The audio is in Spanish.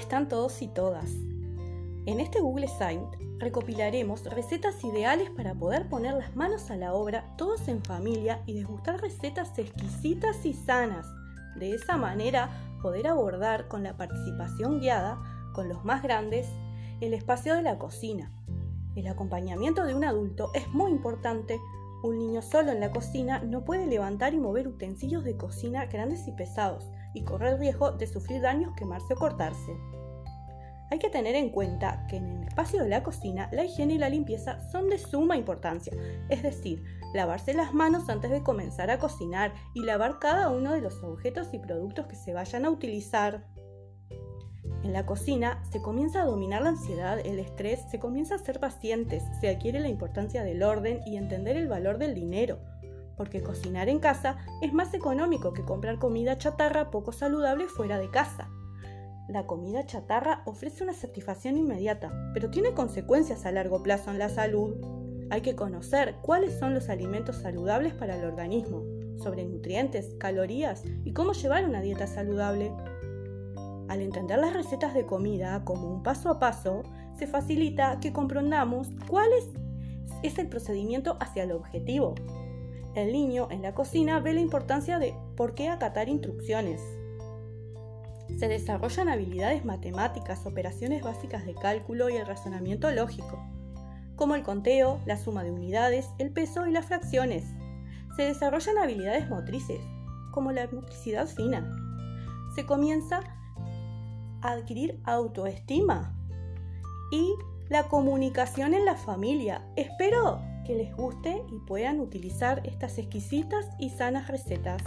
están todos y todas? En este Google Site recopilaremos recetas ideales para poder poner las manos a la obra todos en familia y degustar recetas exquisitas y sanas. De esa manera poder abordar con la participación guiada con los más grandes el espacio de la cocina. El acompañamiento de un adulto es muy importante. Un niño solo en la cocina no puede levantar y mover utensilios de cocina grandes y pesados y correr el riesgo de sufrir daños, quemarse o cortarse. Hay que tener en cuenta que en el espacio de la cocina la higiene y la limpieza son de suma importancia, es decir, lavarse las manos antes de comenzar a cocinar y lavar cada uno de los objetos y productos que se vayan a utilizar. En la cocina se comienza a dominar la ansiedad, el estrés, se comienza a ser pacientes, se adquiere la importancia del orden y entender el valor del dinero, porque cocinar en casa es más económico que comprar comida chatarra poco saludable fuera de casa. La comida chatarra ofrece una satisfacción inmediata, pero tiene consecuencias a largo plazo en la salud. Hay que conocer cuáles son los alimentos saludables para el organismo, sobre nutrientes, calorías y cómo llevar una dieta saludable. Al entender las recetas de comida como un paso a paso, se facilita que comprendamos cuál es, el procedimiento hacia el objetivo. El niño en la cocina ve la importancia de por qué acatar instrucciones, se desarrollan habilidades matemáticas, operaciones básicas de cálculo y el razonamiento lógico, como el conteo, la suma de unidades, el peso y las fracciones. Se desarrollan habilidades motrices, como la motricidad fina. Se comienza a adquirir autoestima y la comunicación en la familia. Espero que les guste y puedan utilizar estas exquisitas y sanas recetas.